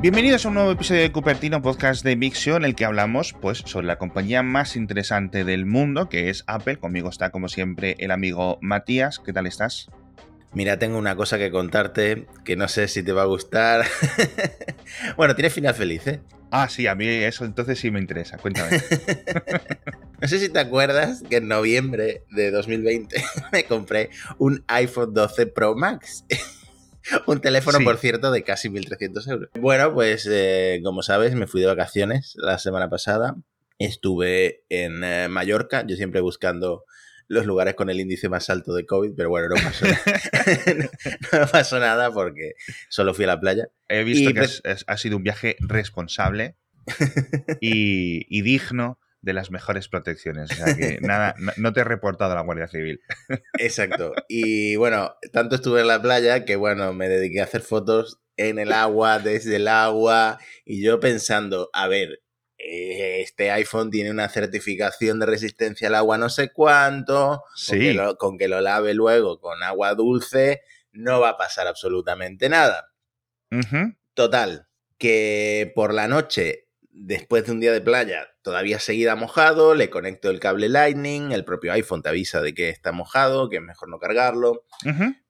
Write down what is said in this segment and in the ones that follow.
Bienvenidos a un nuevo episodio de Cupertino Podcast de Mixio en el que hablamos pues sobre la compañía más interesante del mundo que es Apple. Conmigo está como siempre el amigo Matías. ¿Qué tal estás? Mira, tengo una cosa que contarte que no sé si te va a gustar. bueno, tiene final feliz, ¿eh? Ah, sí, a mí eso entonces sí me interesa. Cuéntame. no sé si te acuerdas que en noviembre de 2020 me compré un iPhone 12 Pro Max. un teléfono, por cierto, de casi 1.300 euros. Bueno, pues eh, como sabes, me fui de vacaciones la semana pasada. Estuve en eh, Mallorca, yo siempre buscando los lugares con el índice más alto de COVID, pero bueno, no pasó, nada. no, pasó nada porque solo fui a la playa. He visto que ha sido un viaje responsable y, digno de las mejores protecciones. O sea que nada, no te he reportado a la Guardia Civil. Exacto. Y bueno, tanto estuve en la playa que bueno, me dediqué a hacer fotos en el agua, desde el agua, y yo pensando, a ver, eh, este iPhone tiene una certificación de resistencia al agua no sé cuánto, con, que lo, lave luego con agua dulce, no va a pasar absolutamente nada. Total, que por la noche, después de un día de playa, todavía seguida mojado, le conecto el cable Lightning, el propio iPhone te avisa de que está mojado, que es mejor no cargarlo.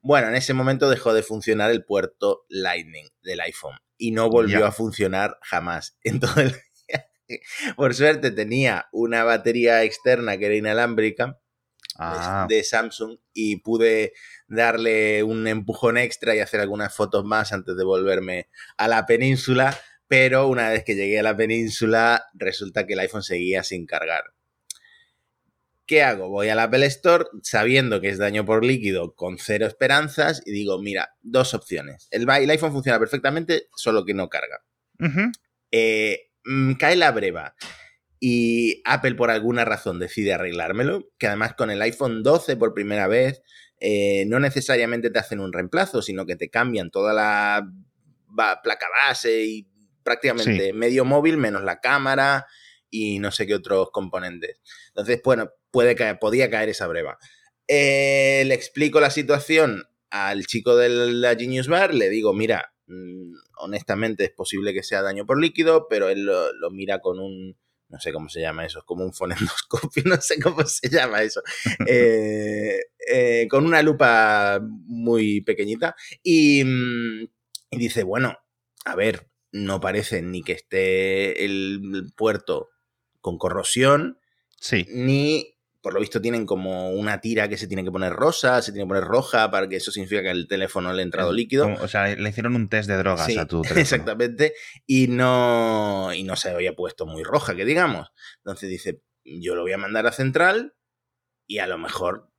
Bueno, en ese momento dejó de funcionar el puerto Lightning del iPhone y no volvió a funcionar jamás en todo el por suerte tenía una batería externa que era inalámbrica ah. de, Samsung y pude darle un empujón extra y hacer algunas fotos más antes de volverme a la península, pero una vez que llegué a la península resulta que el iPhone seguía sin cargar. ¿Qué hago? Voy al Apple Store sabiendo que es daño por líquido con cero esperanzas y digo, mira, dos opciones. El, iPhone funciona perfectamente, solo que no carga. eh, Mm, cae la breva y Apple por alguna razón decide arreglármelo, que además con el iPhone 12 por primera vez eh, no necesariamente te hacen un reemplazo, sino que te cambian toda la placa base y prácticamente medio móvil menos la cámara y no sé qué otros componentes. Entonces, bueno, puede caer, podía caer esa breva. Eh, le explico la situación al chico de la Genius Bar, le digo, mira, Mm, honestamente es posible que sea daño por líquido, pero él lo, mira con un, no sé cómo se llama eso, es como un fonendoscopio, no sé cómo se llama eso, eh, eh, con una lupa muy pequeñita y, mm, y, dice, bueno, a ver, no parece ni que esté el puerto con corrosión, sí. ni por lo visto tienen como una tira que se tiene que poner rosa, se tiene que poner roja, para que eso significa que el teléfono le ha entrado líquido. O sea, le hicieron un test de drogas a tu teléfono. Exactamente. Y no, y no se había puesto muy roja, que digamos. Entonces dice, yo lo voy a mandar a central y a lo mejor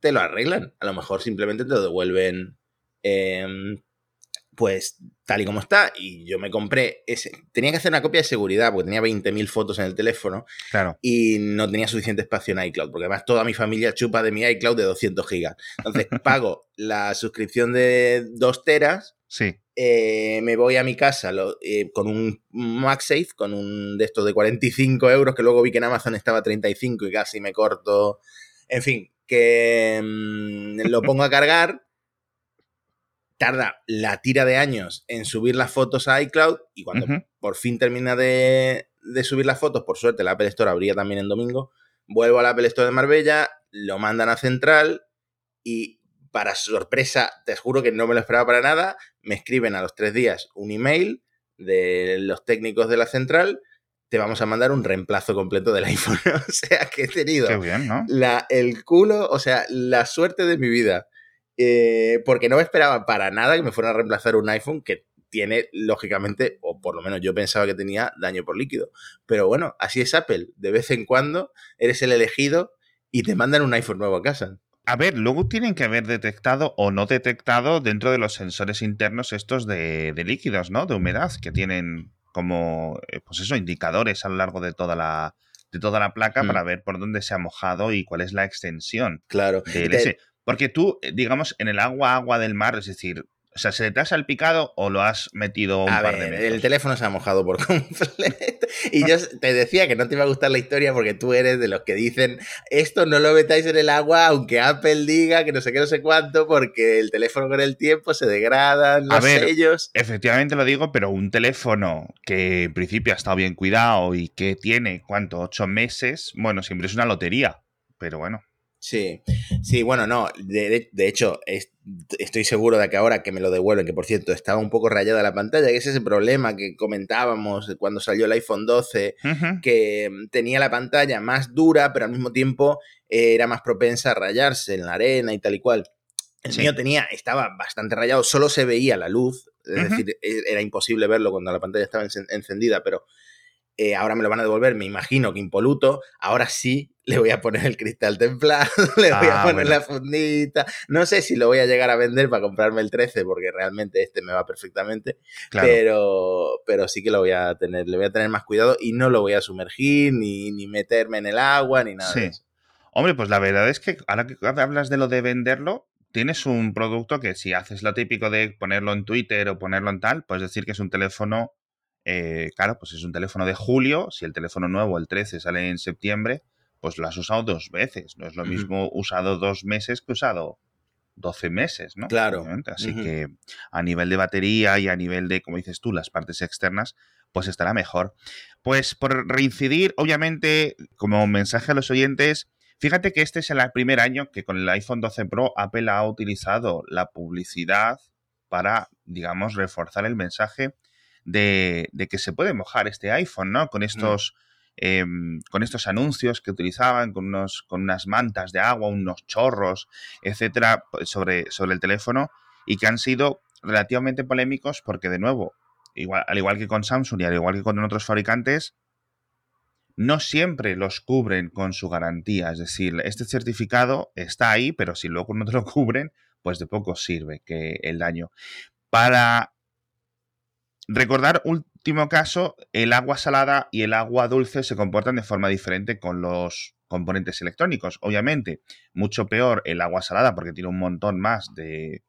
te lo arreglan. A lo mejor simplemente te lo devuelven. Em, pues tal y como está, y yo me compré ese. Tenía que hacer una copia de seguridad porque tenía 20.000 fotos en el teléfono claro. y no tenía suficiente espacio en iCloud, porque además toda mi familia chupa de mi iCloud de 200 gigas. Entonces pago la suscripción de 2 teras. Sí. Eh, me voy a mi casa eh, con un MagSafe, con un de estos de 45 euros, que luego vi que en Amazon estaba 35 y casi me corto. En fin, que mm, lo pongo a cargar tarda la tira de años en subir las fotos a iCloud y cuando por fin termina de, subir las fotos, por suerte la Apple Store abría también en domingo, vuelvo a la Apple Store de Marbella, lo mandan a Central y para sorpresa, te juro que no me lo esperaba para nada, me escriben a los tres días un email de los técnicos de la Central te vamos a mandar un reemplazo completo del iPhone. o sea, que he tenido la, el culo, o sea, la suerte de mi vida eh, porque no me esperaba para nada que me fueran a reemplazar un iPhone que tiene, lógicamente, o por lo menos yo pensaba que tenía daño por líquido. Pero bueno, así es Apple. De vez en cuando eres el elegido y te mandan un iPhone nuevo a casa. A ver, luego tienen que haber detectado o no detectado dentro de los sensores internos estos de, líquidos, ¿no? De humedad, que tienen como, eh, pues eso, indicadores a lo largo de toda la, de toda la placa mm. para ver por dónde se ha mojado y cuál es la extensión claro. del porque tú, eh, digamos, en el agua, agua del mar, es decir, O sea, ¿se te ha salpicado o lo has metido un par de veces? El teléfono se ha mojado por completo. Y yo te decía que no te iba a gustar la historia porque tú eres de los que dicen esto no lo metáis en el agua, aunque Apple diga que no sé qué, no sé cuánto, porque el teléfono con el tiempo se degradan los a ver, sellos. Efectivamente lo digo, pero un teléfono que en principio ha estado bien cuidado y que tiene, ¿cuánto? Ocho meses, bueno, siempre es una lotería. Pero bueno. Sí, sí, bueno, no, de, hecho, estoy seguro de que ahora que me lo devuelven, que por cierto estaba un poco rayada la pantalla, que es ese problema que comentábamos cuando salió el iPhone 12, que tenía la pantalla más dura, pero al mismo tiempo eh, era más propensa a rayarse en la arena y tal y cual. El mío tenía, estaba bastante rayado, solo se veía la luz, es decir, e, era imposible verlo cuando la pantalla estaba encendida, pero eh, ahora me lo van a devolver, me imagino que impoluto, ahora sí le voy a poner el cristal templado, le voy a ah, poner la fundita, no sé si lo voy a llegar a vender para comprarme el 13 porque realmente este me va perfectamente, pero, pero sí que lo voy a tener, le voy a tener más cuidado y no lo voy a sumergir ni, ni meterme en el agua ni nada de eso. Hombre, pues la verdad es que ahora que hablas de lo de venderlo, tienes un producto que si haces lo típico de ponerlo en Twitter o ponerlo en tal, puedes decir que es un teléfono eh, claro, pues es un teléfono de julio, si el teléfono nuevo, el 13, sale en septiembre, pues lo has usado dos veces. No es lo mismo usado dos meses que usado 12 meses, ¿no? Claro. Así que a nivel de batería y a nivel de, como dices tú, las partes externas, pues estará mejor. Pues por reincidir, obviamente, como mensaje a los oyentes, fíjate que este es el primer año que con el iPhone 12 Pro Apple ha utilizado la publicidad para, digamos, reforzar el mensaje de, que se puede mojar este iPhone, ¿no? Con mm. estos, em, con estos anuncios que utilizaban, con, unos, con unas mantas de agua, unos chorros, etcétera, pues, sobre, sobre el teléfono y que han sido relativamente polémicos porque, de nuevo, igual, al igual que con Samsung y al igual que con otros fabricantes, no siempre los cubren con su garantía. Es decir, este certificado está ahí, pero si luego no te lo cubren, pues de poco sirve que el daño. Para Recordar, último caso, el agua salada y el agua dulce se comportan de forma diferente con los componentes electrónicos. Obviamente, mucho peor el agua salada porque tiene un montón más de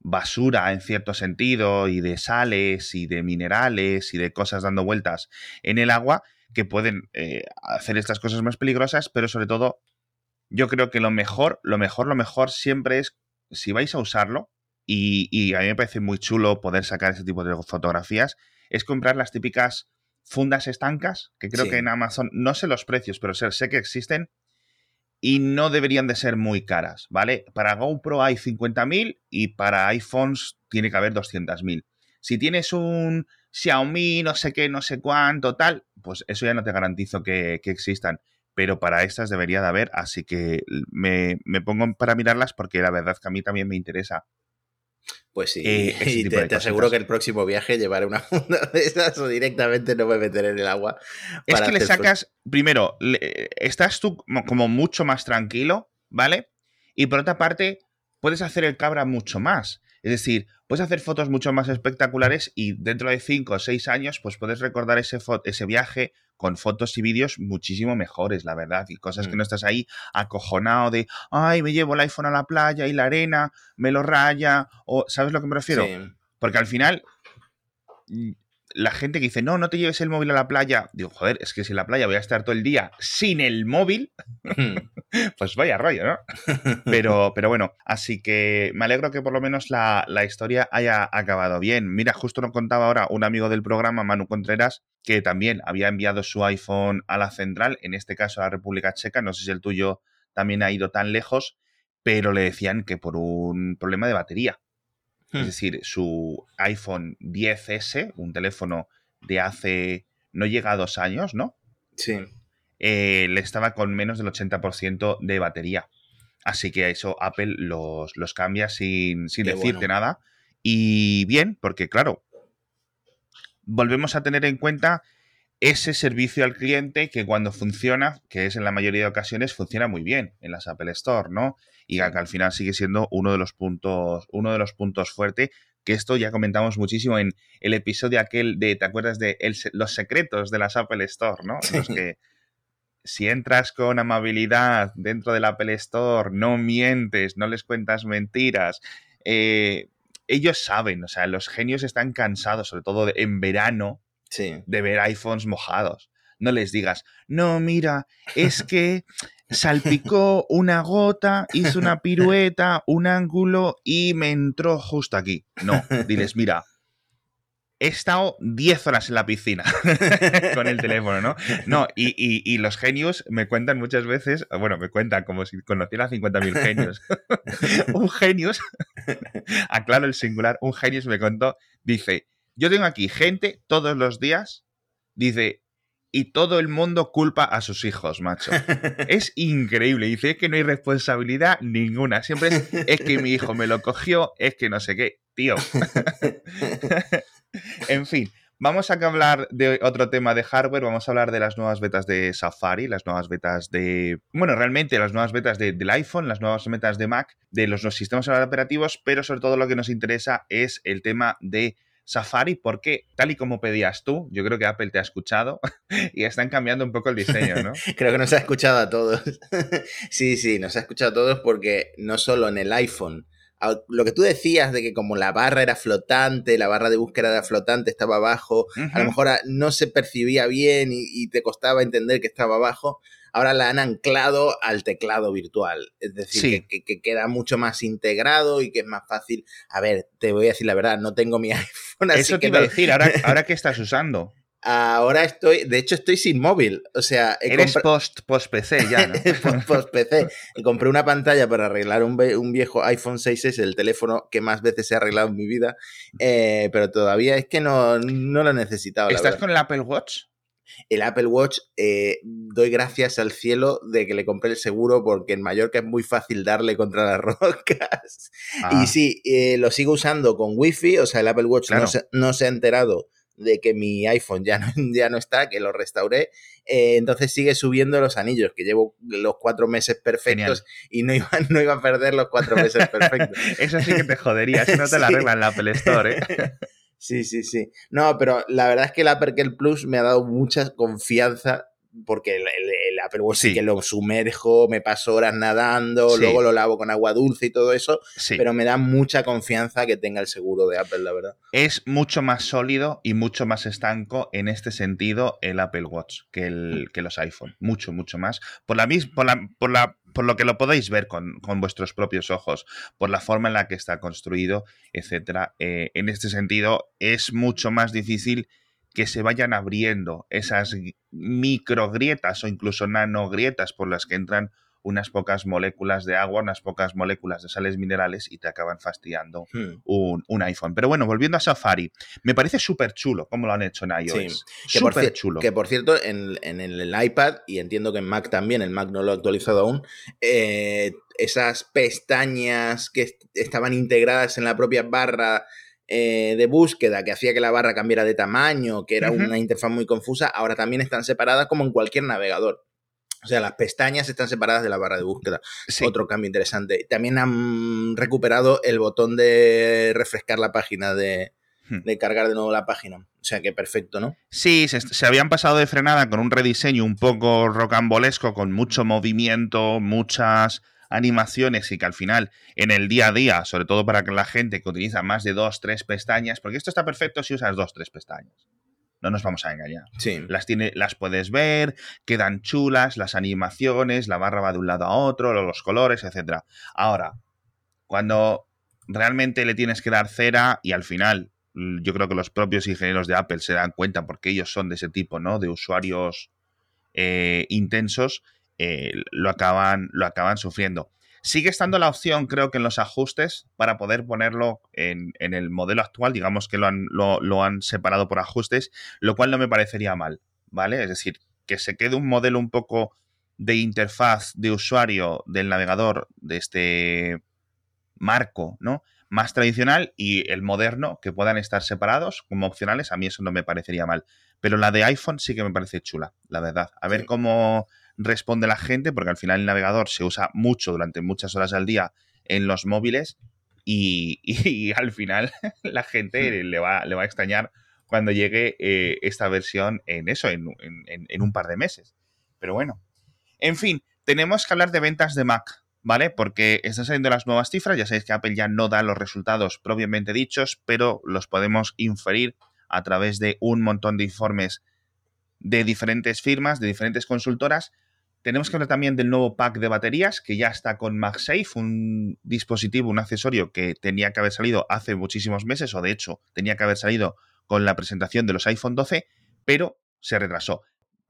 basura en cierto sentido y de sales y de minerales y de cosas dando vueltas en el agua que pueden eh, hacer estas cosas más peligrosas, pero sobre todo yo creo que lo mejor, lo mejor, lo mejor siempre es si vais a usarlo, y, a mí me parece muy chulo poder sacar ese tipo de fotografías, es comprar las típicas fundas estancas, que creo que en Amazon, no sé los precios, pero sé, que existen y no deberían de ser muy caras, ¿vale? Para GoPro hay 50.000 y para iPhones tiene que haber 200.000. Si tienes un Xiaomi, no sé qué, no sé cuánto, tal, pues eso ya no te garantizo que, existan. Pero para estas debería de haber, así que me, me pongo para mirarlas porque la verdad que a mí también me interesa pues sí, eh, y te, aseguro que el próximo viaje llevaré una funda de esas o directamente no me meteré en el agua. Es que le sacas, primero, estás tú como mucho más tranquilo, ¿vale? Y por otra parte, puedes hacer el cabra mucho más. Es decir, puedes hacer fotos mucho más espectaculares y dentro de 5 o 6 años, pues puedes recordar ese, ese viaje con fotos y vídeos muchísimo mejores, la verdad, y cosas que mm. no estás ahí acojonado de, ay, me llevo el iPhone a la playa y la arena me lo raya, o, ¿sabes lo que me refiero? Porque al final, la gente que dice, no, no te lleves el móvil a la playa, digo, joder, es que si en la playa voy a estar todo el día sin el móvil, pues vaya rollo, ¿no? Pero, pero bueno, así que me alegro que por lo menos la, historia haya acabado bien. Mira, justo nos contaba ahora un amigo del programa, Manu Contreras, que también había enviado su iPhone a la central, en este caso a la República Checa, no sé si el tuyo también ha ido tan lejos, pero le decían que por un problema de batería. Es hmm. decir, su iPhone 10S, un teléfono de hace, no llega a dos años, ¿no? Sí. Eh, le estaba con menos del 80% de batería. Así que eso Apple los, los cambia sin, sin decirte nada. Y bien, porque claro, volvemos a tener en cuenta ese servicio al cliente que cuando funciona, que es en la mayoría de ocasiones, funciona muy bien en las Apple Store, ¿no? Y que al final sigue siendo uno de los puntos, uno de los puntos fuertes, que esto ya comentamos muchísimo en el episodio aquel de, ¿te acuerdas de los secretos de las Apple Store, ¿no? Los que si entras con amabilidad dentro del Apple Store, no mientes, no les cuentas mentiras, eh, ellos saben, o sea, los genios están cansados, sobre todo en verano, de ver iPhones mojados. No les digas, no, mira, es que salpicó una gota, hizo una pirueta, un ángulo y me entró justo aquí. No, diles, mira, he estado 10 horas en la piscina con el teléfono, ¿no? No, y, los genios me cuentan muchas veces, bueno, me cuentan como si conociera 50.000 genios. un genius, aclaro el singular, un genius me contó, dice, yo tengo aquí gente todos los días, dice, y todo el mundo culpa a sus hijos, macho. Es increíble. Dice, es que no hay responsabilidad ninguna. Siempre es, es que mi hijo me lo cogió, es que no sé qué. Tío. en fin, vamos a hablar de otro tema de hardware. Vamos a hablar de las nuevas betas de Safari, las nuevas betas de. Bueno, realmente las nuevas betas del iPhone, las nuevas betas de Mac, de los, los sistemas operativos, pero sobre todo lo que nos interesa es el tema de Safari porque, tal y como pedías tú, yo creo que Apple te ha escuchado y están cambiando un poco el diseño, ¿no? creo que nos ha escuchado a todos. sí, sí, nos ha escuchado a todos porque no solo en el iPhone, lo que tú decías de que como la barra era flotante, la barra de búsqueda era flotante, estaba abajo, a lo mejor no se percibía bien y, te costaba entender que estaba abajo, ahora la han anclado al teclado virtual. Es decir, que, queda mucho más integrado y que es más fácil. A ver, te voy a decir la verdad, no tengo mi iPhone. Así Eso te iba a decir, ahora, ahora que estás usando. Ahora estoy, de hecho estoy sin móvil, o sea... Eres post, post PC ya, ¿no? post, PC. Compré una pantalla para arreglar un, un, viejo iPhone 6S, el teléfono que más veces he arreglado en mi vida, eh, pero todavía es que no, no lo he necesitado. ¿Estás con el Apple Watch? El Apple Watch, eh, doy gracias al cielo de que le compré el seguro porque en Mallorca es muy fácil darle contra las rocas. Y ah. sí, eh, lo sigo usando con Wi-Fi, o sea, el Apple Watch no, no se ha enterado de que mi iPhone ya no, ya no está, que lo restauré, eh, entonces sigue subiendo los anillos, que llevo los cuatro meses perfectos y no iba, no iba a perder los cuatro meses perfectos. Eso sí que te jodería, si no te la arreglan en la Apple Store, ¿eh? Sí, sí, sí. No, pero la verdad es que el Apple Plus me ha dado mucha confianza porque el, Apple Watch sí. que lo sumerjo, me paso horas nadando, luego lo lavo con agua dulce y todo eso, pero me da mucha confianza que tenga el seguro de Apple, la verdad. Es mucho más sólido y mucho más estanco en este sentido el Apple Watch que, el, que los iPhone, mucho, mucho más. Por la, por la, por la por lo que lo podéis ver con, vuestros propios ojos, por la forma en la que está construido, etcétera. Eh, en este sentido, es mucho más difícil que se vayan abriendo esas micro grietas o incluso nanogrietas por las que entran unas pocas moléculas de agua, unas pocas moléculas de sales minerales y te acaban fastidiando hmm. un, iPhone. Pero bueno, volviendo a Safari, me parece súper chulo cómo lo han hecho en iOS. Sí, súper chulo. Que por cierto, en, el, iPad, y entiendo que en Mac también, el Mac no lo ha actualizado aún, eh, esas pestañas que estaban integradas en la propia barra eh, de búsqueda que hacía que la barra cambiara de tamaño, que era una interfaz muy confusa, ahora también están separadas como en cualquier navegador. O sea, las pestañas están separadas de la barra de búsqueda. Otro cambio interesante. También han recuperado el botón de refrescar la página, de, hmm. de cargar de nuevo la página. O sea que perfecto, ¿no? Sí, se, se, habían pasado de frenada con un rediseño un poco rocambolesco, con mucho movimiento, muchas animaciones y que al final en el día a día, sobre todo para la gente que utiliza más de dos, tres pestañas, porque esto está perfecto si usas dos, tres pestañas. No nos vamos a engañar. Sí. Las, tiene, las puedes ver, quedan chulas, las animaciones, la barra va de un lado a otro, los colores, etc. Ahora, cuando realmente le tienes que dar cera y al final yo creo que los propios ingenieros de Apple se dan cuenta porque ellos son de ese tipo, ¿no? De usuarios eh, intensos eh, lo, acaban, lo acaban sufriendo. Sigue estando la opción, creo que en los ajustes, para poder ponerlo en, el modelo actual, digamos que lo han, lo, han, separado por ajustes, lo cual no me parecería mal, ¿vale? Es decir, que se quede un modelo un poco de interfaz de usuario del navegador de este marco, ¿no? Más tradicional y el moderno, que puedan estar separados como opcionales, a mí eso no me parecería mal. Pero la de iPhone sí que me parece chula, la verdad. A ver cómo responde la gente, porque al final el navegador se usa mucho durante muchas horas al día en los móviles y, al final la gente le, va, le va a extrañar cuando llegue eh, esta versión en eso, en, un par de meses. Pero bueno. En fin, tenemos que hablar de ventas de Mac. ¿vale? Porque están saliendo las nuevas cifras, ya sabéis que Apple ya no da los resultados propiamente dichos, pero los podemos inferir a través de un montón de informes de diferentes firmas, de diferentes consultoras. Tenemos que hablar también del nuevo pack de baterías que ya está con MagSafe, un dispositivo, un accesorio que tenía que haber salido hace muchísimos meses, o de hecho tenía que haber salido con la presentación de los iPhone 12, pero se retrasó.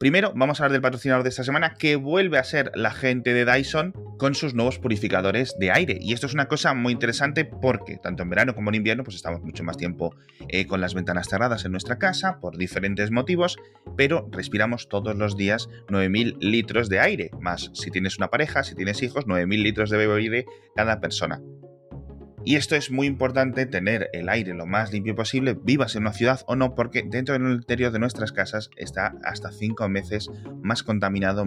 Primero, vamos a hablar del patrocinador de esta semana, que vuelve a ser la gente de Dyson con sus nuevos purificadores de aire. Y esto es una cosa muy interesante porque, tanto en verano como en invierno, pues estamos mucho más tiempo eh, con las ventanas cerradas en nuestra casa por diferentes motivos, pero respiramos todos los días 9.000 litros de aire, más si tienes una pareja, si tienes hijos, 9.000 litros de aire cada persona. Y esto es muy importante, tener el aire lo más limpio posible, vivas en una ciudad o no, porque dentro del interior de nuestras casas está hasta cinco veces más contaminado,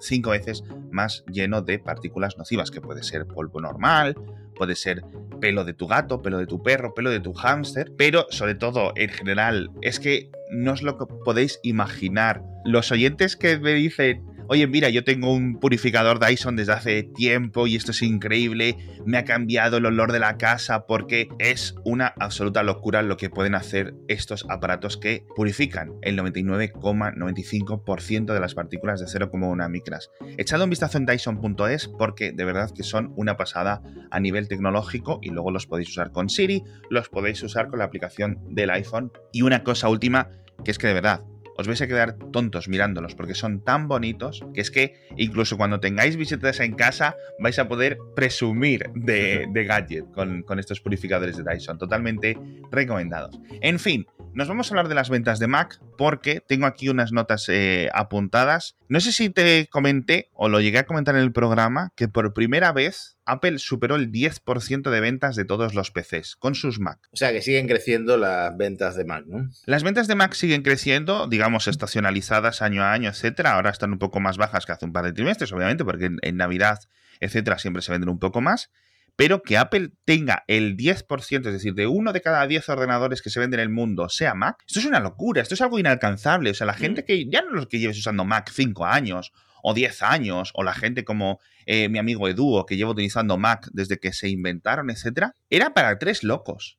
cinco veces más lleno de partículas nocivas, que puede ser polvo normal, puede ser pelo de tu gato, pelo de tu perro, pelo de tu hámster, pero sobre todo en general es que no es lo que podéis imaginar. Los oyentes que me dicen, oye, mira, yo tengo un purificador Dyson desde hace tiempo y esto es increíble, me ha cambiado el olor de la casa porque es una absoluta locura lo que pueden hacer estos aparatos que purifican el 99,95% de las partículas de 0,1 micras. Echad un vistazo en Dyson.es porque de verdad que son una pasada a nivel tecnológico y luego los podéis usar con Siri, los podéis usar con la aplicación del iPhone. Y una cosa última, que es que de verdad, os vais a quedar tontos mirándolos porque son tan bonitos que es que incluso cuando tengáis visitas en casa vais a poder presumir de, gadget con, con estos purificadores de Dyson. Totalmente recomendados. En fin, nos vamos a hablar de las ventas de Mac porque tengo aquí unas notas eh, apuntadas. No sé si te comenté o lo llegué a comentar en el programa que por primera vez Apple superó el 10% de ventas de todos los PCs con sus Mac. O sea que siguen creciendo las ventas de Mac, ¿no? Las ventas de Mac siguen creciendo, digamos, estacionalizadas año a año, etcétera. Ahora están un poco más bajas que hace un par de trimestres, obviamente, porque en Navidad, etcétera, siempre se venden un poco más pero que Apple tenga el 10%, es decir, de uno de cada 10 ordenadores que se venden en el mundo sea Mac, esto es una locura, esto es algo inalcanzable. O sea, la mm. gente que ya no los que lleves usando Mac 5 años o 10 años, o la gente como eh, mi amigo Edu, que lleva utilizando Mac desde que se inventaron, etcétera, era para tres locos.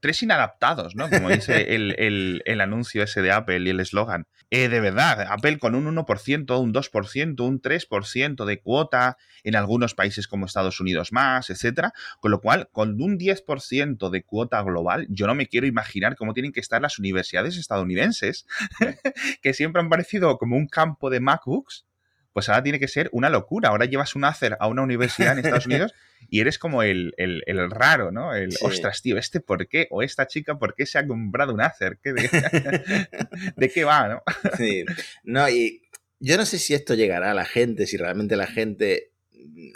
Tres inadaptados, ¿no? Como dice el, anuncio ese de Apple y el eslogan. Eh, de verdad, Apple con un 1%, un 2%, un 3% de cuota en algunos países como Estados Unidos más, etcétera. Con lo cual, con un 10% de cuota global, yo no me quiero imaginar cómo tienen que estar las universidades estadounidenses, que siempre han parecido como un campo de MacBooks pues ahora tiene que ser una locura. Ahora llevas un Acer a una universidad en Estados Unidos y eres como el, raro, ¿no? El, ostras, tío, ¿este por qué? O esta chica, ¿por qué se ha comprado un Acer? de, qué va, no? sí. No, y yo no sé si esto llegará a la gente, si realmente la gente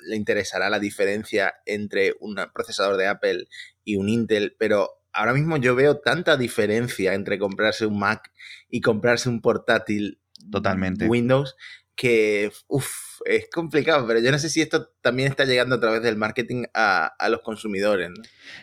le interesará la diferencia entre un procesador de Apple y un Intel, pero ahora mismo yo veo tanta diferencia entre comprarse un Mac y comprarse un portátil Totalmente. Windows que es complicado, pero yo no sé si esto también está llegando a través del marketing a, los consumidores.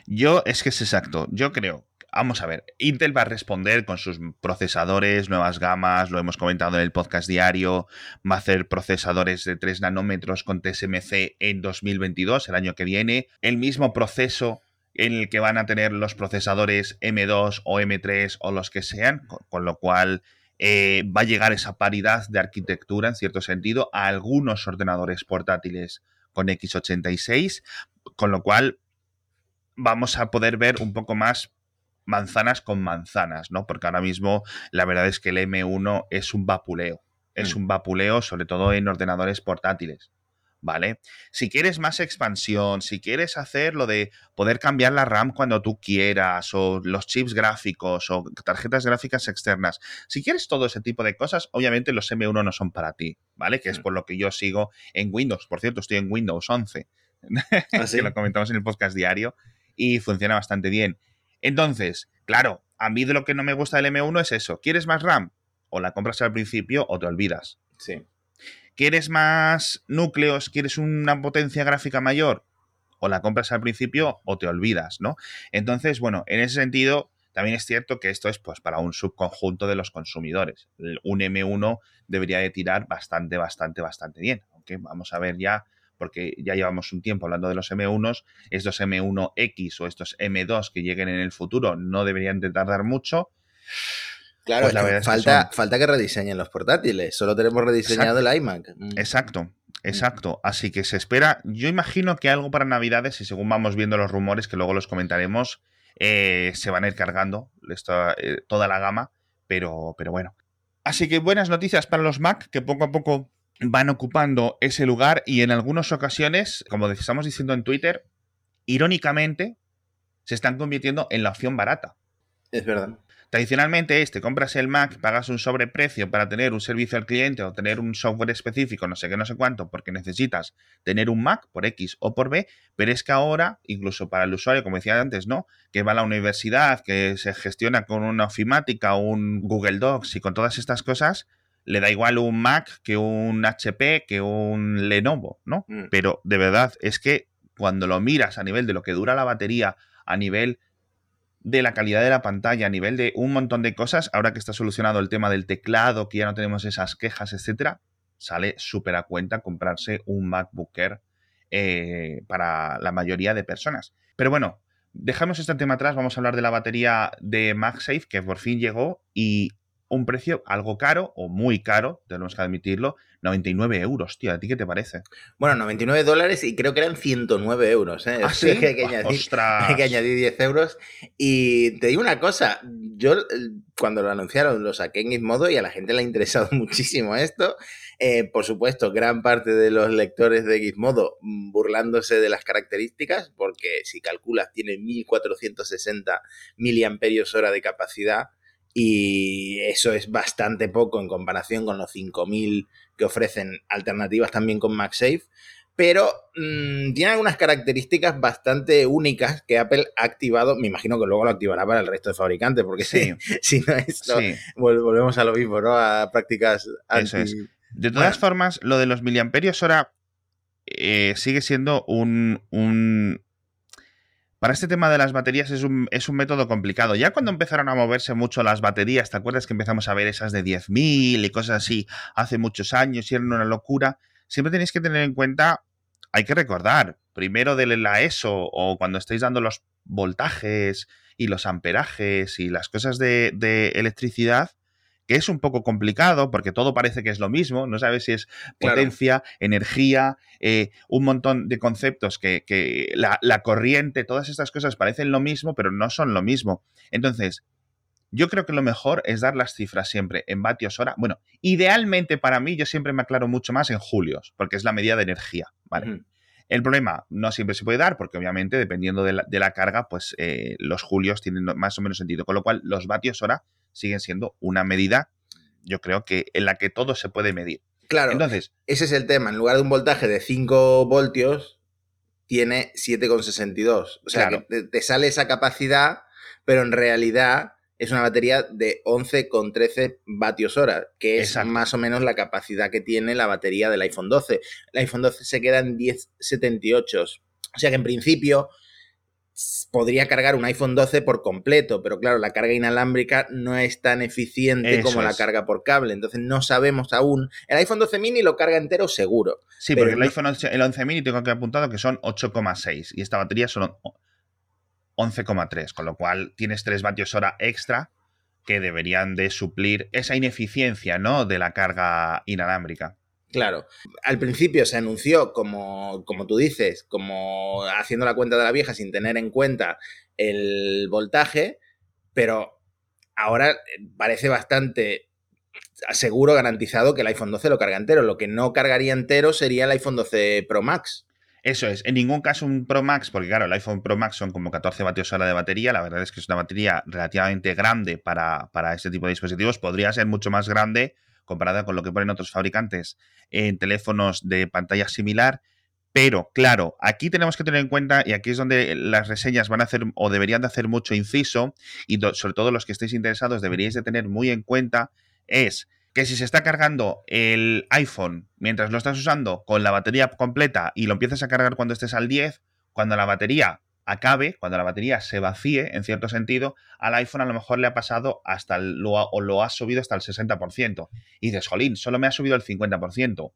Yo, es que es exacto, yo creo. Vamos a ver, Intel va a responder con sus procesadores, nuevas gamas, lo hemos comentado en el podcast diario, va a hacer procesadores de 3 nanómetros con TSMC en 2022, el año que viene, el mismo proceso en el que van a tener los procesadores M2 o M3 o los que sean, con lo cual eh, va a llegar esa paridad de arquitectura, en cierto sentido, a algunos ordenadores portátiles con x86, con lo cual vamos a poder ver un poco más manzanas con manzanas, ¿no? Porque ahora mismo la verdad es que el M1 es un vapuleo. Es mm. un vapuleo, sobre todo en ordenadores portátiles. ¿Vale? Si quieres más expansión, si quieres hacer lo de poder cambiar la RAM cuando tú quieras, o los chips gráficos, o tarjetas gráficas externas, si quieres todo ese tipo de cosas, obviamente los M1 no son para ti, ¿vale? Que es mm. por lo que yo sigo en Windows. Por cierto, estoy en Windows 11, ¿Ah, que lo comentamos en el podcast diario, y funciona bastante bien. Entonces, claro, a mí de lo que no me gusta del M1 es eso. ¿Quieres más RAM? O la compras al principio o te olvidas. Sí. ¿Quieres más núcleos? ¿Quieres una potencia gráfica mayor? O la compras al principio o te olvidas, ¿no? Entonces, bueno, en ese sentido, también es cierto que esto es pues para un subconjunto de los consumidores. Un M1 debería de tirar bastante, bastante, bastante bien. Aunque vamos a ver ya porque ya llevamos un tiempo hablando de los M1s, estos M1X o estos M2 que lleguen en el futuro no deberían de tardar mucho. Claro, pues la verdad falta, que falta que rediseñen los portátiles, solo tenemos rediseñado el iMac. Mm. Exacto, mm. exacto. Así que se espera, yo imagino que algo para Navidades, y según vamos viendo los rumores, que luego los comentaremos, eh, se van a ir cargando eh, toda la gama, pero, pero bueno. Así que buenas noticias para los Mac, que poco a poco van ocupando ese lugar y en algunas ocasiones, como estamos diciendo en Twitter, irónicamente, se están convirtiendo en la opción barata. Es verdad. Tradicionalmente este, compras el Mac, pagas un sobreprecio para tener un servicio al cliente o tener un software específico, no sé qué, no sé cuánto, porque necesitas tener un Mac por X o por B, pero es que ahora, incluso para el usuario, como decía antes, ¿no? Que va a la universidad, que se gestiona con una ofimática, un Google Docs y con todas estas cosas, le da igual un Mac que un HP, que un Lenovo, ¿no? Mm. Pero de verdad es que cuando lo miras a nivel de lo que dura la batería, a nivel de la calidad de la pantalla, a nivel de un montón de cosas, ahora que está solucionado el tema del teclado, que ya no tenemos esas quejas, etcétera, sale súper a cuenta comprarse un MacBook Air eh, para la mayoría de personas. Pero bueno, dejamos este tema atrás, vamos a hablar de la batería de MagSafe, que por fin llegó y un precio algo caro o muy caro, tenemos que admitirlo, 99 euros, tío. ¿A ti qué te parece? Bueno, 99 dólares y creo que eran 109 euros. ¿eh? ¿Ah, sí? que, añadir, 10 euros. Y te digo una cosa, yo cuando lo anunciaron lo saqué en Gizmodo y a la gente le ha interesado muchísimo esto. Eh, por supuesto, gran parte de los lectores de Gizmodo burlándose de las características, porque si calculas tiene 1460 miliamperios hora de capacidad y eso es bastante poco en comparación con los 5000 que ofrecen alternativas también con MagSafe, pero mm, tiene algunas características bastante únicas que Apple ha activado, me imagino que luego lo activará para el resto de fabricantes, porque sí. si, no esto, volvemos a lo mismo, ¿no? A prácticas anti... De todas formas, lo de los miliamperios hora eh, sigue siendo un, para este tema de las baterías es un, es un, método complicado. Ya cuando empezaron a moverse mucho las baterías, ¿te acuerdas que empezamos a ver esas de 10.000 y cosas así hace muchos años y eran una locura? Siempre tenéis que tener en cuenta, hay que recordar, primero de la ESO o cuando estáis dando los voltajes y los amperajes y las cosas de, de electricidad, que es un poco complicado porque todo parece que es lo mismo, no sabes si es potencia, energía, eh, un montón de conceptos que, la, la, corriente, todas estas cosas parecen lo mismo, pero no son lo mismo. Entonces, yo creo que lo mejor es dar las cifras siempre en vatios hora. Bueno, idealmente para mí yo siempre me aclaro mucho más en julios, porque es la medida de energía, ¿vale? El problema no siempre se puede dar porque obviamente dependiendo de la, carga, pues eh, los julios tienen más o menos sentido. Con lo cual los vatios hora siguen siendo una medida, yo creo que en la que todo se puede medir. Claro, Entonces, ese es el tema. En lugar de un voltaje de 5 voltios, tiene 7,62. O sea, que te sale esa capacidad, pero en realidad es una batería de 11,13 vatios hora, que es más o menos la capacidad que tiene la batería del iPhone 12. El iPhone 12 se queda en 10,78. O sea que en principio podría cargar un iPhone 12 por completo, pero claro, la carga inalámbrica no es tan eficiente como la carga por cable, entonces no sabemos aún. El iPhone 12 mini lo carga entero seguro. Sí, porque el iPhone el 11 mini tengo que apuntado que son 8,6 y esta batería son 11,3, con lo cual tienes 3 vatios hora extra que deberían de suplir esa ineficiencia, ¿no? De la carga inalámbrica. Claro, al principio se anunció como, como tú dices, como haciendo la cuenta de la vieja sin tener en cuenta el voltaje, pero ahora parece bastante seguro, garantizado que el iPhone 12 lo carga entero. Lo que no cargaría entero sería el iPhone 12 Pro Max. Eso es, en ningún caso un Pro Max, porque claro, el iPhone Pro Max son como 14 vatios hora de batería, la verdad es que es una batería relativamente grande para, para este tipo de dispositivos, podría ser mucho más grande comparada con lo que ponen otros fabricantes en teléfonos de pantalla similar, pero claro, aquí tenemos que tener en cuenta, y aquí es donde las reseñas van a hacer o deberían de hacer mucho inciso, y sobre todo los que estéis interesados deberíais de tener muy en cuenta, es que si se está cargando el iPhone mientras lo estás usando con la batería completa y lo empiezas a cargar cuando estés al 10, cuando la batería acabe, cuando la batería se vacíe, en cierto sentido, al iPhone a lo mejor le ha pasado hasta el, lo, o lo ha subido hasta el 60%. Y dices, jolín, solo me ha subido el 50%.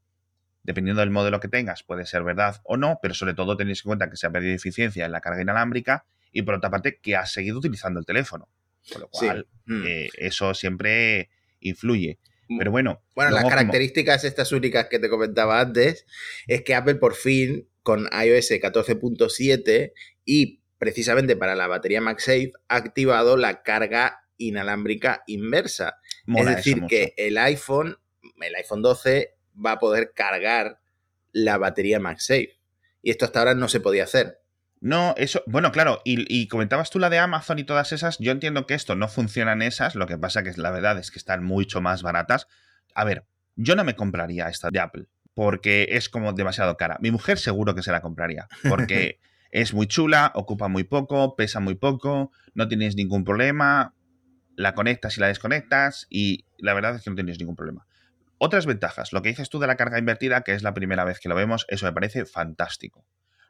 dependiendo del modelo que tengas, puede ser verdad o no, pero sobre todo tenéis en cuenta que se ha perdido eficiencia en la carga inalámbrica y por otra parte que has seguido utilizando el teléfono. Con lo cual, mm. eh, eso siempre influye. Mm. Pero bueno. Bueno, las características estas únicas que te comentaba antes es que Apple por fin, con iOS 14.7 y precisamente para la batería MagSafe, ha activado la carga inalámbrica inversa. es decir, que el iPhone, el iPhone 12, va a poder cargar la batería MagSafe. Y esto hasta ahora no se podía hacer. No, eso, bueno, claro, y, comentabas tú la de Amazon y todas esas, yo entiendo que esto no funciona en esas, lo que pasa que la verdad es que están mucho más baratas. A ver, yo no me compraría esta de Apple, porque es como demasiado cara. Mi mujer seguro que se la compraría, porque es muy chula, ocupa muy poco, pesa muy poco, no tienes ningún problema, la conectas y la desconectas, y la verdad es que no tienes ningún problema. Otras ventajas, lo que dices tú de la carga invertida, que es la primera vez que lo vemos, eso me parece fantástico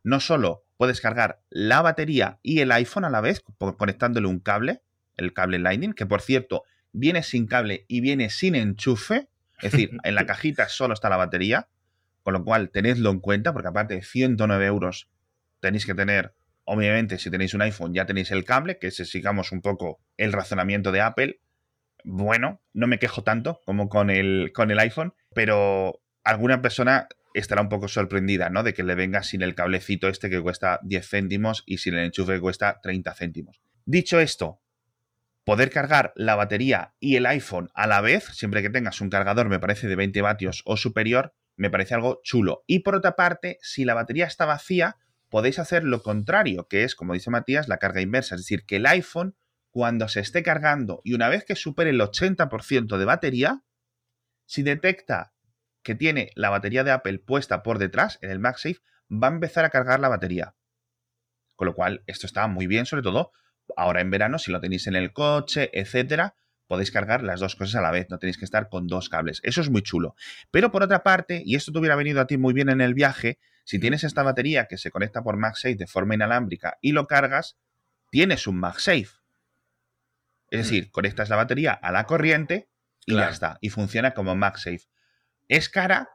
no solo puedes cargar la batería y el iPhone a la vez conectándole un cable, el cable Lightning, que por cierto viene sin cable y viene sin enchufe, es decir, en la cajita solo está la batería, con lo cual tenedlo en cuenta, porque aparte de 109 euros tenéis que tener, obviamente si tenéis un iPhone ya tenéis el cable, que si sigamos un poco el razonamiento de Apple, bueno, no me quejo tanto como con el, con el iPhone, pero alguna persona estará un poco sorprendida, ¿no? De que le venga sin el cablecito este que cuesta 10 céntimos y sin el enchufe que cuesta 30 céntimos. Dicho esto, poder cargar la batería y el iPhone a la vez, siempre que tengas un cargador, me parece de 20 vatios o superior, me parece algo chulo. Y por otra parte, si la batería está vacía, podéis hacer lo contrario, que es, como dice Matías, la carga inversa. Es decir, que el iPhone, cuando se esté cargando y una vez que supere el 80% de batería, si detecta que tiene la batería de Apple puesta por detrás en el MagSafe, va a empezar a cargar la batería. Con lo cual, esto está muy bien, sobre todo ahora en verano, si lo tenéis en el coche, etcétera, podéis cargar las dos cosas a la vez, no tenéis que estar con dos cables. Eso es muy chulo. Pero por otra parte, y esto te hubiera venido a ti muy bien en el viaje, si tienes esta batería que se conecta por MagSafe de forma inalámbrica y lo cargas, tienes un MagSafe. Es decir, conectas la batería a la corriente y ya está. Y funciona como MagSafe. Es cara,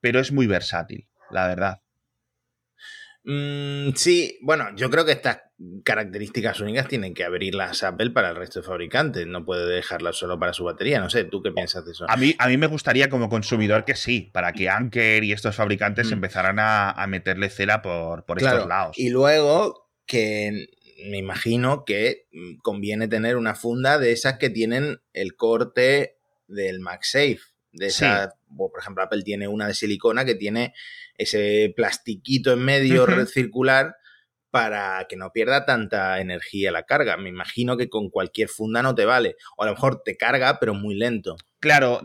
pero es muy versátil, la verdad. Mm, sí, bueno, yo creo que estas características únicas tienen que abrirlas Apple para el resto de fabricantes. No puede dejarlas solo para su batería. No sé, ¿tú qué piensas de eso? A mí, a mí me gustaría como consumidor que sí, para que Anker y estos fabricantes mm. empezaran a, meterle cera por, por estos lados. Y luego que me imagino que mm, conviene tener una funda de esas que tienen el corte del MagSafe de esa, por ejemplo, Apple tiene una de silicona que tiene ese plastiquito en medio circular para que no pierda tanta energía la carga. Me imagino que con cualquier funda no te vale. O a lo mejor te carga, pero muy lento. Claro,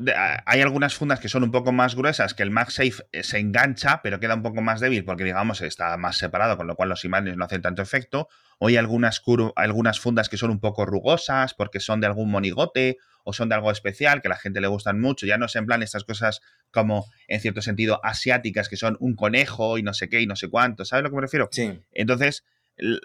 hay algunas fundas que son un poco más gruesas, que el MagSafe eh, se engancha, pero queda un poco más débil porque, digamos, está más separado, con lo cual los imanes no hacen tanto efecto. O hay algunas, algunas fundas que son un poco rugosas porque son de algún monigote o son de algo especial que a la gente le gustan mucho. Ya no es en plan estas cosas como, en cierto sentido, asiáticas, que son un conejo y no sé qué y no sé cuánto. ¿Sabes a lo que me refiero? Sí. Entonces,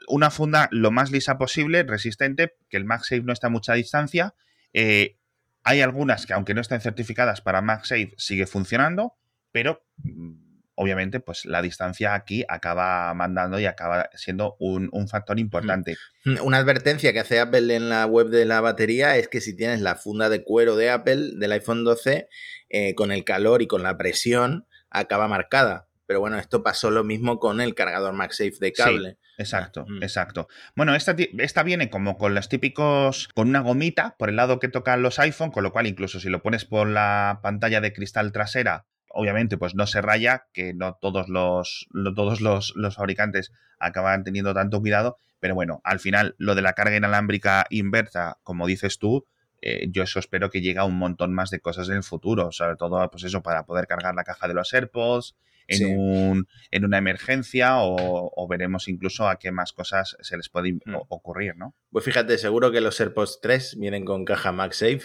una funda lo más lisa posible, resistente, que el MagSafe no está a mucha distancia. Eh, hay algunas que, aunque no estén certificadas para MagSafe, sigue funcionando, pero mm, obviamente, pues la distancia aquí acaba mandando y acaba siendo un, factor importante. Mm. Una advertencia que hace Apple en la web de la batería es que si tienes la funda de cuero de Apple del iPhone 12, eh, con el calor y con la presión, acaba marcada. Pero bueno, esto pasó lo mismo con el cargador MagSafe de cable. Exacto, mm. exacto. Bueno, esta, esta, viene como con los típicos, con una gomita por el lado que tocan los iPhone, con lo cual incluso si lo pones por la pantalla de cristal trasera, obviamente pues no se raya, que no todos los, todos los, fabricantes acaban teniendo tanto cuidado, pero bueno, al final lo de la carga inalámbrica inversa, como dices tú, eh, yo eso espero que llegue a un montón más de cosas en el futuro, sobre todo pues eso para poder cargar la caja de los AirPods en, un, en una emergencia o, veremos incluso a qué más cosas se les puede mm. ocurrir, ¿no? Pues fíjate, seguro que los AirPods 3 vienen con caja MagSafe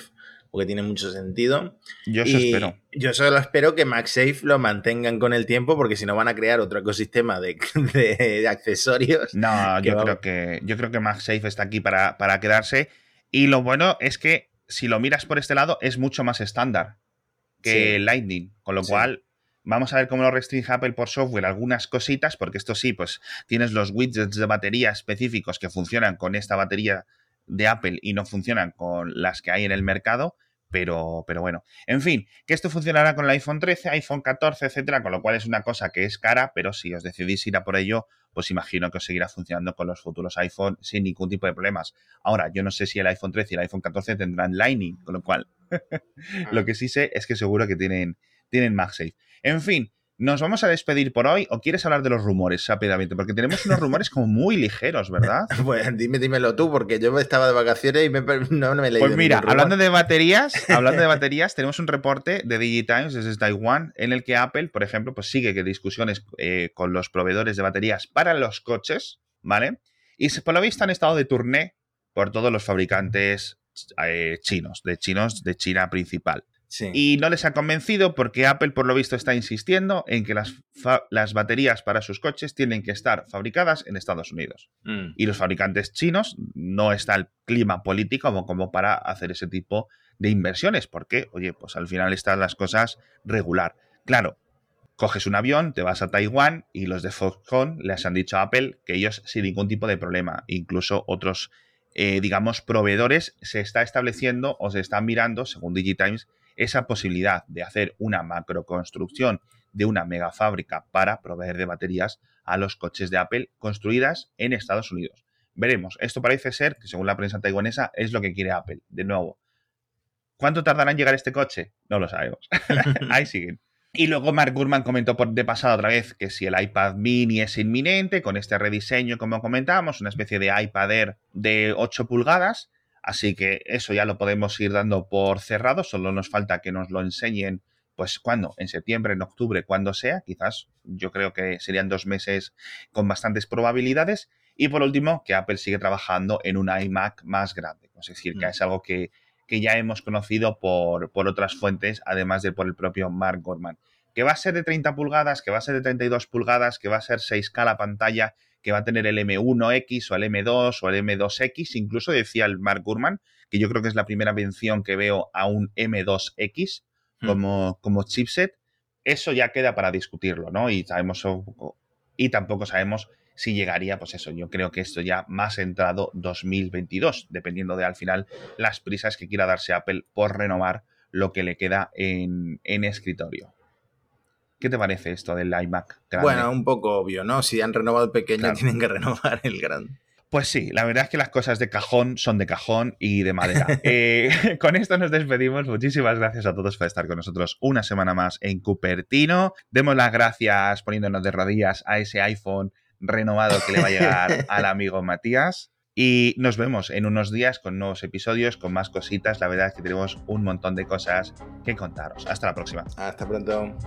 porque tiene mucho sentido. Yo eso espero. Yo solo espero que MagSafe lo mantengan con el tiempo, porque si no van a crear otro ecosistema de, accesorios. No, yo creo que yo creo que MagSafe está aquí para, para quedarse. Y lo bueno es que si lo miras por este lado, es mucho más estándar que Lightning. Con lo cual, Vamos a ver cómo lo restringe Apple por software algunas cositas, porque esto sí, pues tienes los widgets de batería específicos que funcionan con esta batería de Apple y no funcionan con las que hay en el mercado. Pero, pero bueno, en fin, que esto funcionará con el iPhone 13, iPhone 14, etcétera, con lo cual es una cosa que es cara, pero si os decidís ir a por ello, pues imagino que os seguirá funcionando con los futuros iPhone sin ningún tipo de problemas. Ahora, yo no sé si el iPhone 13 y el iPhone 14 tendrán Lightning, con lo cual lo que sí sé es que seguro que tienen, tienen MagSafe. En fin, ¿Nos vamos a despedir por hoy o quieres hablar de los rumores rápidamente? Porque tenemos unos rumores como muy ligeros, ¿verdad? Pues dime, dímelo tú, porque yo estaba de vacaciones y me, no, me leído. Pues mira, hablando de baterías, hablando de baterías, tenemos un reporte de DigiTimes desde Taiwán en el que Apple, por ejemplo, pues sigue que discusiones eh, con los proveedores de baterías para los coches, ¿vale? Y por lo visto han estado de turné por todos los fabricantes eh, chinos, de chinos de China principal. Y no les ha convencido porque Apple, por lo visto, está insistiendo en que las, las baterías para sus coches tienen que estar fabricadas en Estados Unidos. Mm. Y los fabricantes chinos no está el clima político como, como para hacer ese tipo de inversiones, porque, oye, pues al final están las cosas regular. Claro, coges un avión, te vas a Taiwán y los de Foxconn les han dicho a Apple que ellos sin ningún tipo de problema, incluso otros, eh, digamos, proveedores se está estableciendo o se están mirando, según Digitimes, esa posibilidad de hacer una macroconstrucción de una mega fábrica para proveer de baterías a los coches de Apple construidas en Estados Unidos. Veremos, esto parece ser que según la prensa taiwanesa es lo que quiere Apple. De nuevo, ¿cuánto tardará en llegar este coche? No lo sabemos. Ahí siguen. Y luego Mark Gurman comentó por de pasada otra vez que si el iPad mini es inminente, con este rediseño, como comentábamos, una especie de iPad Air de 8 pulgadas, Así que eso ya lo podemos ir dando por cerrado, solo nos falta que nos lo enseñen, pues cuando, en septiembre, en octubre, cuando sea, quizás yo creo que serían dos meses con bastantes probabilidades. Y por último, que Apple sigue trabajando en un iMac más grande, es decir, que mm. es algo que, ya hemos conocido por, por, otras fuentes, además de por el propio Mark Gorman. Que va a ser de 30 pulgadas, que va a ser de 32 pulgadas, que va a ser 6K la pantalla, que va a tener el M1X o el M2 o el M2X, incluso decía el Mark Gurman, que yo creo que es la primera mención que veo a un M2X hmm. como, como chipset, eso ya queda para discutirlo, ¿no? Y sabemos y tampoco sabemos si llegaría, pues eso, yo creo que esto ya más entrado 2022, dependiendo de al final las prisas que quiera darse Apple por renovar lo que le queda en, en escritorio. ¿Qué te parece esto del iMac Bueno, un poco obvio, ¿no? Si han renovado el pequeño, tienen que renovar el grande. Pues sí, la verdad es que las cosas de cajón son de cajón y de madera. Eh, con esto nos despedimos. Muchísimas gracias a todos por estar con nosotros una semana más en Cupertino. Demos las gracias poniéndonos de rodillas a ese iPhone renovado que le va a llegar al amigo Matías. Y nos vemos en unos días con nuevos episodios, con más cositas. La verdad es que tenemos un montón de cosas que contaros. Hasta la próxima. Hasta pronto.